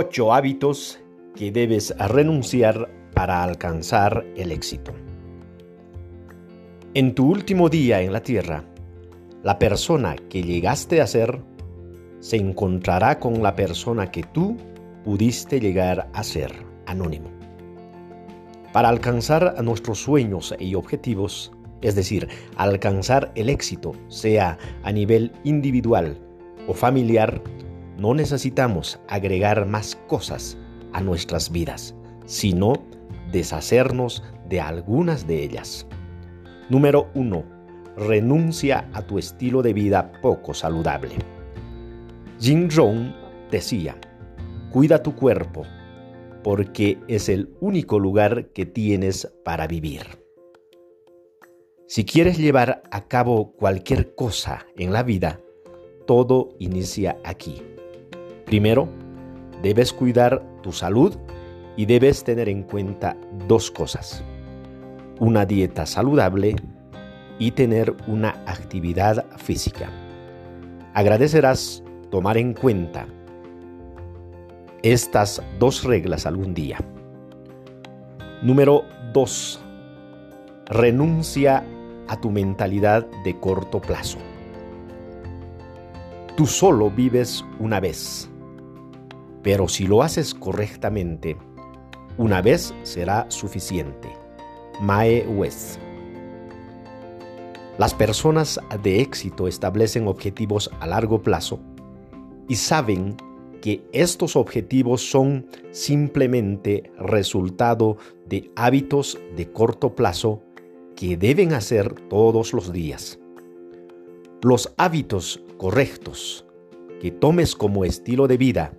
8 hábitos que debes renunciar para alcanzar el éxito. En tu último día en la tierra, la persona que llegaste a ser se encontrará con la persona que tú pudiste llegar a ser, anónimo. Para alcanzar nuestros sueños y objetivos, es decir, alcanzar el éxito, sea a nivel individual o familiar, no necesitamos agregar más cosas a nuestras vidas, sino deshacernos de algunas de ellas. Número 1. Renuncia a tu estilo de vida poco saludable. Jin Rong decía, cuida tu cuerpo, porque es el único lugar que tienes para vivir. Si quieres llevar a cabo cualquier cosa en la vida, todo inicia aquí. Primero, debes cuidar tu salud y debes tener en cuenta dos cosas. Una dieta saludable y tener una actividad física. Agradecerás tomar en cuenta estas dos reglas algún día. Número 2. Renuncia a tu mentalidad de corto plazo. Tú solo vives una vez pero si lo haces correctamente, una vez será suficiente. Mae West. Las personas de éxito establecen objetivos a largo plazo y saben que estos objetivos son simplemente resultado de hábitos de corto plazo que deben hacer todos los días. Los hábitos correctos que tomes como estilo de vida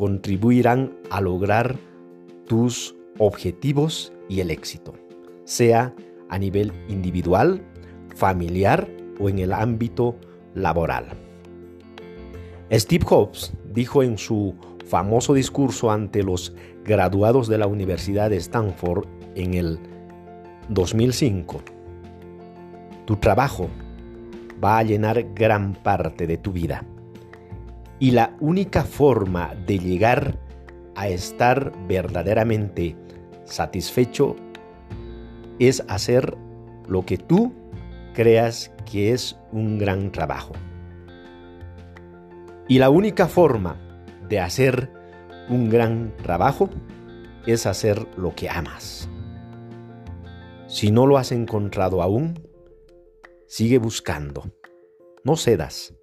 contribuirán a lograr tus objetivos y el éxito, sea a nivel individual, familiar o en el ámbito laboral. Steve Jobs dijo en su famoso discurso ante los graduados de la Universidad de Stanford en el 2005, tu trabajo va a llenar gran parte de tu vida y la única forma de llegar a estar verdaderamente satisfecho es hacer lo que tú creas que es un gran trabajo. Y la única forma de hacer un gran trabajo es hacer lo que amas. Si no lo has encontrado aún, sigue buscando. No cedas.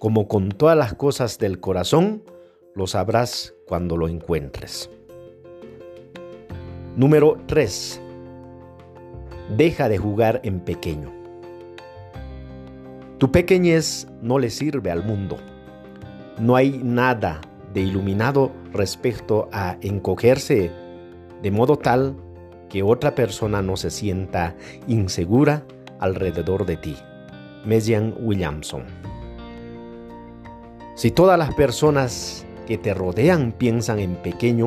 Como con todas las cosas del corazón, lo sabrás cuando lo encuentres. Número 3. Deja de jugar en pequeño. Tu pequeñez no le sirve al mundo. No hay nada de iluminado respecto a encogerse de modo tal que otra persona no se sienta insegura alrededor de ti. Messian Williamson si todas las personas que te rodean piensan en pequeño,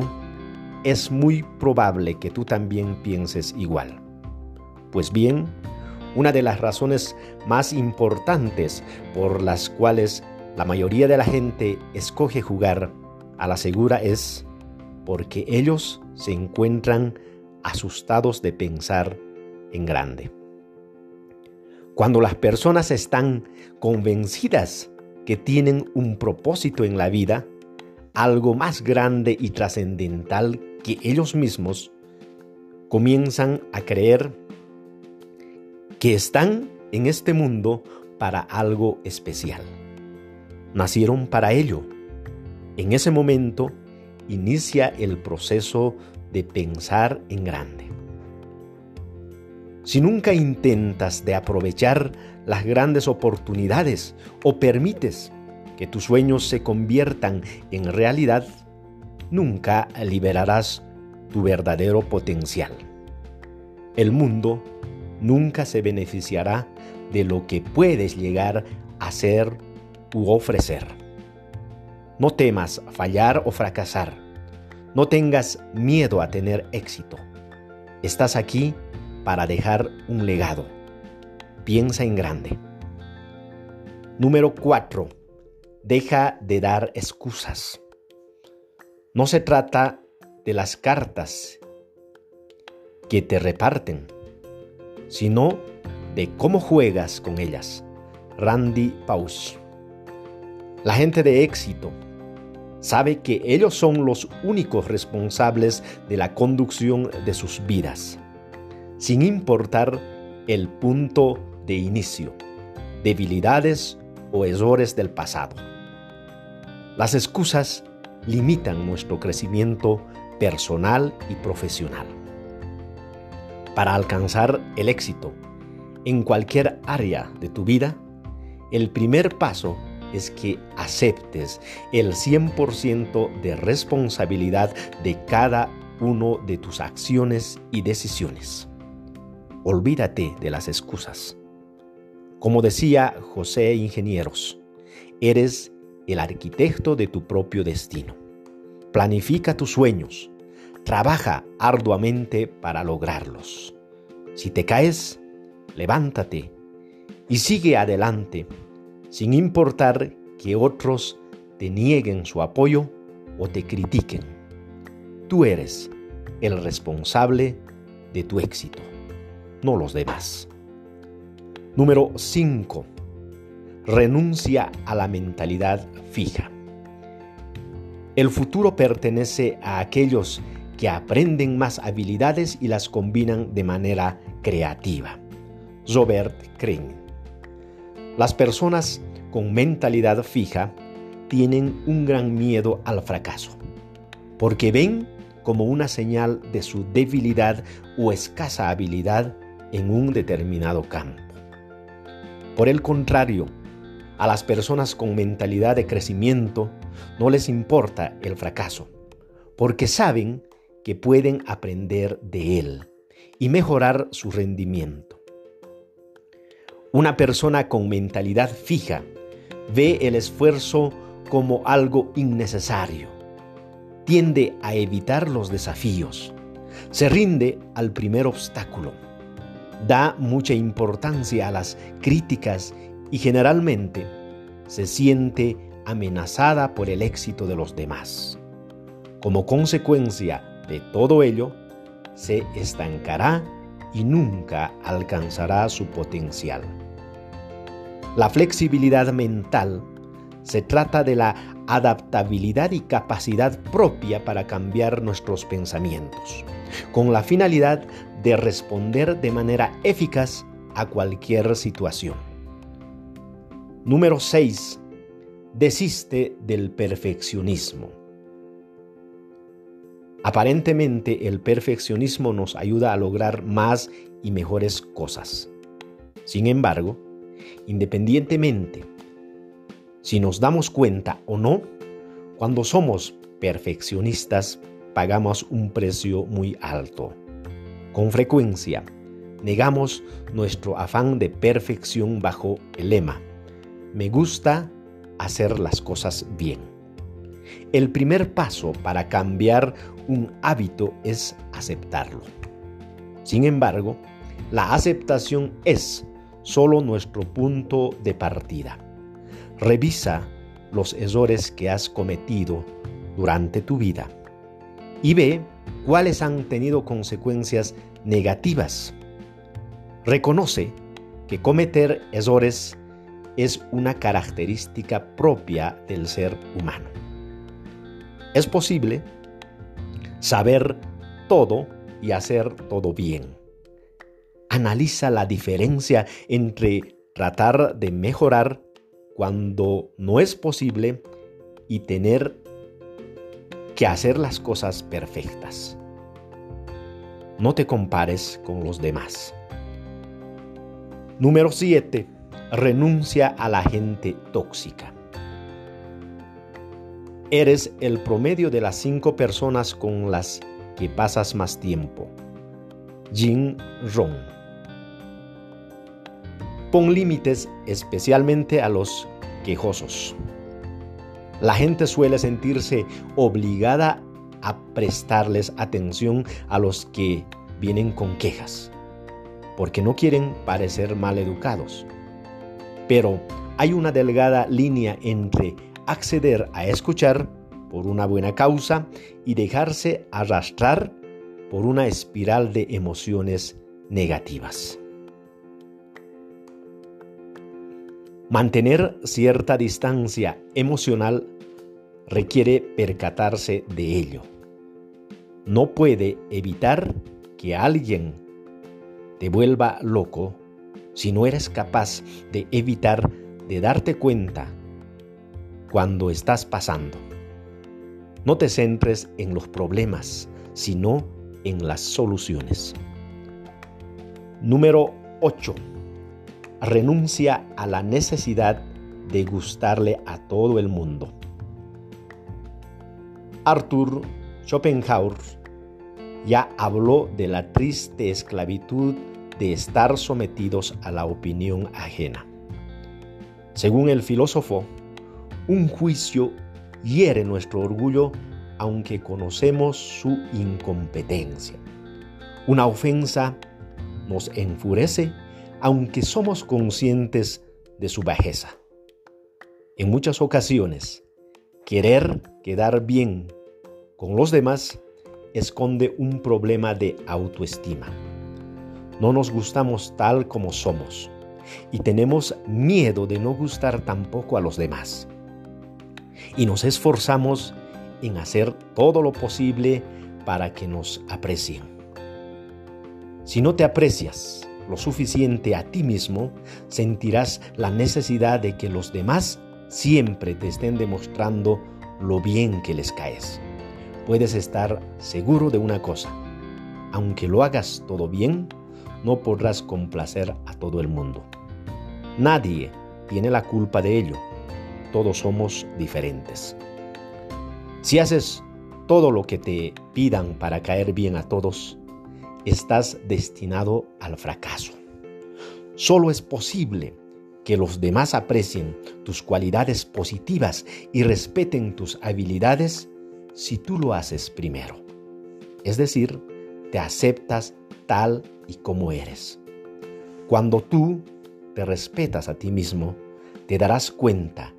es muy probable que tú también pienses igual. Pues bien, una de las razones más importantes por las cuales la mayoría de la gente escoge jugar a la segura es porque ellos se encuentran asustados de pensar en grande. Cuando las personas están convencidas que tienen un propósito en la vida, algo más grande y trascendental que ellos mismos, comienzan a creer que están en este mundo para algo especial. Nacieron para ello. En ese momento inicia el proceso de pensar en grande. Si nunca intentas de aprovechar las grandes oportunidades o permites que tus sueños se conviertan en realidad, nunca liberarás tu verdadero potencial. El mundo nunca se beneficiará de lo que puedes llegar a ser u ofrecer. No temas fallar o fracasar. No tengas miedo a tener éxito. Estás aquí para dejar un legado piensa en grande. Número 4. Deja de dar excusas. No se trata de las cartas que te reparten, sino de cómo juegas con ellas. Randy Pausch. La gente de éxito sabe que ellos son los únicos responsables de la conducción de sus vidas, sin importar el punto de inicio, debilidades o errores del pasado. Las excusas limitan nuestro crecimiento personal y profesional. Para alcanzar el éxito en cualquier área de tu vida, el primer paso es que aceptes el 100% de responsabilidad de cada uno de tus acciones y decisiones. Olvídate de las excusas. Como decía José Ingenieros, eres el arquitecto de tu propio destino. Planifica tus sueños. Trabaja arduamente para lograrlos. Si te caes, levántate y sigue adelante, sin importar que otros te nieguen su apoyo o te critiquen. Tú eres el responsable de tu éxito, no los demás. Número 5 renuncia a la mentalidad fija. El futuro pertenece a aquellos que aprenden más habilidades y las combinan de manera creativa. Robert Crane. Las personas con mentalidad fija tienen un gran miedo al fracaso, porque ven como una señal de su debilidad o escasa habilidad en un determinado campo. Por el contrario, a las personas con mentalidad de crecimiento no les importa el fracaso, porque saben que pueden aprender de él y mejorar su rendimiento. Una persona con mentalidad fija ve el esfuerzo como algo innecesario, tiende a evitar los desafíos, se rinde al primer obstáculo, da mucha importancia a las críticas y generalmente se siente amenazada por el éxito de los demás. Como consecuencia de todo ello, se estancará y nunca alcanzará su potencial. La flexibilidad mental se trata de la adaptabilidad y capacidad propia para cambiar nuestros pensamientos, con la finalidad de responder de manera eficaz a cualquier situación. Número 6. Desiste del perfeccionismo. Aparentemente el perfeccionismo nos ayuda a lograr más y mejores cosas. Sin embargo, independientemente si nos damos cuenta o no, cuando somos perfeccionistas pagamos un precio muy alto. Con frecuencia, negamos nuestro afán de perfección bajo el lema me gusta hacer las cosas bien. El primer paso para cambiar un hábito es aceptarlo. Sin embargo, la aceptación es solo nuestro punto de partida. Revisa los errores que has cometido durante tu vida y ve cuáles han tenido consecuencias negativas. Reconoce que cometer errores es una característica propia del ser humano. Es posible saber todo y hacer todo bien. Analiza la diferencia entre tratar de mejorar cuando no es posible y tener que hacer las cosas perfectas. No te compares con los demás. Número 7 renuncia a la gente tóxica. Eres el promedio de las cinco personas con las que pasas más tiempo. Jin Rong. Pon límites especialmente a los quejosos. La gente suele sentirse obligada a prestarles atención a los que vienen con quejas, porque no quieren parecer mal educados. Pero hay una delgada línea entre acceder a escuchar por una buena causa y dejarse arrastrar por una espiral de emociones negativas. Mantener cierta distancia emocional requiere percatarse de ello. No puede evitar que alguien te vuelva loco si no eres capaz de evitar de darte cuenta cuando estás pasando. No te centres en los problemas, sino en las soluciones. Número 8. Renuncia a la necesidad de gustarle a todo el mundo. Arthur Schopenhauer ya habló de la triste esclavitud de estar sometidos a la opinión ajena. Según el filósofo, un juicio hiere nuestro orgullo aunque conocemos su incompetencia. Una ofensa nos enfurece aunque somos conscientes de su bajeza. En muchas ocasiones, querer quedar bien con los demás esconde un problema de autoestima. No nos gustamos tal como somos y tenemos miedo de no gustar tampoco a los demás. Y nos esforzamos en hacer todo lo posible para que nos aprecien. Si no te aprecias lo suficiente a ti mismo, sentirás la necesidad de que los demás siempre te estén demostrando lo bien que les caes. Puedes estar seguro de una cosa, aunque lo hagas todo bien, no podrás complacer a todo el mundo. Nadie tiene la culpa de ello. Todos somos diferentes. Si haces todo lo que te pidan para caer bien a todos, estás destinado al fracaso. Solo es posible que los demás aprecien tus cualidades positivas y respeten tus habilidades si tú lo haces primero. Es decir, te aceptas tal y como eres. Cuando tú te respetas a ti mismo, te darás cuenta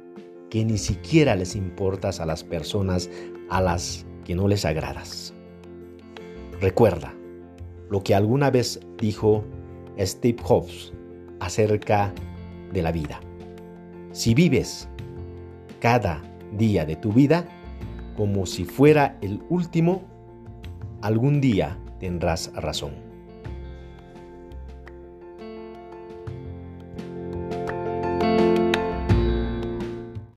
que ni siquiera les importas a las personas a las que no les agradas. Recuerda lo que alguna vez dijo Steve Jobs acerca de la vida. Si vives cada día de tu vida como si fuera el último, algún día tendrás razón.